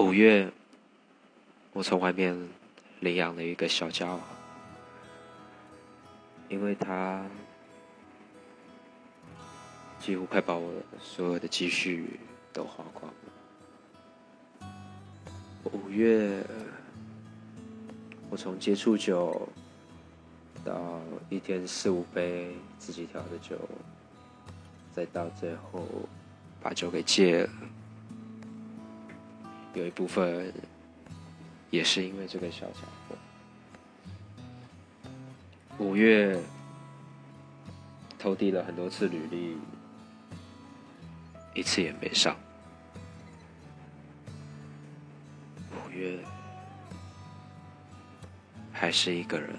五月，我从外面领养了一个小家伙，因为他几乎快把我所有的积蓄都花光了。五月，我从接触酒到一天四五杯自己调的酒，再到最后把酒给戒了。有一部分也是因为这个小家伙。五月投递了很多次履历，一次也没上。五月还是一个人。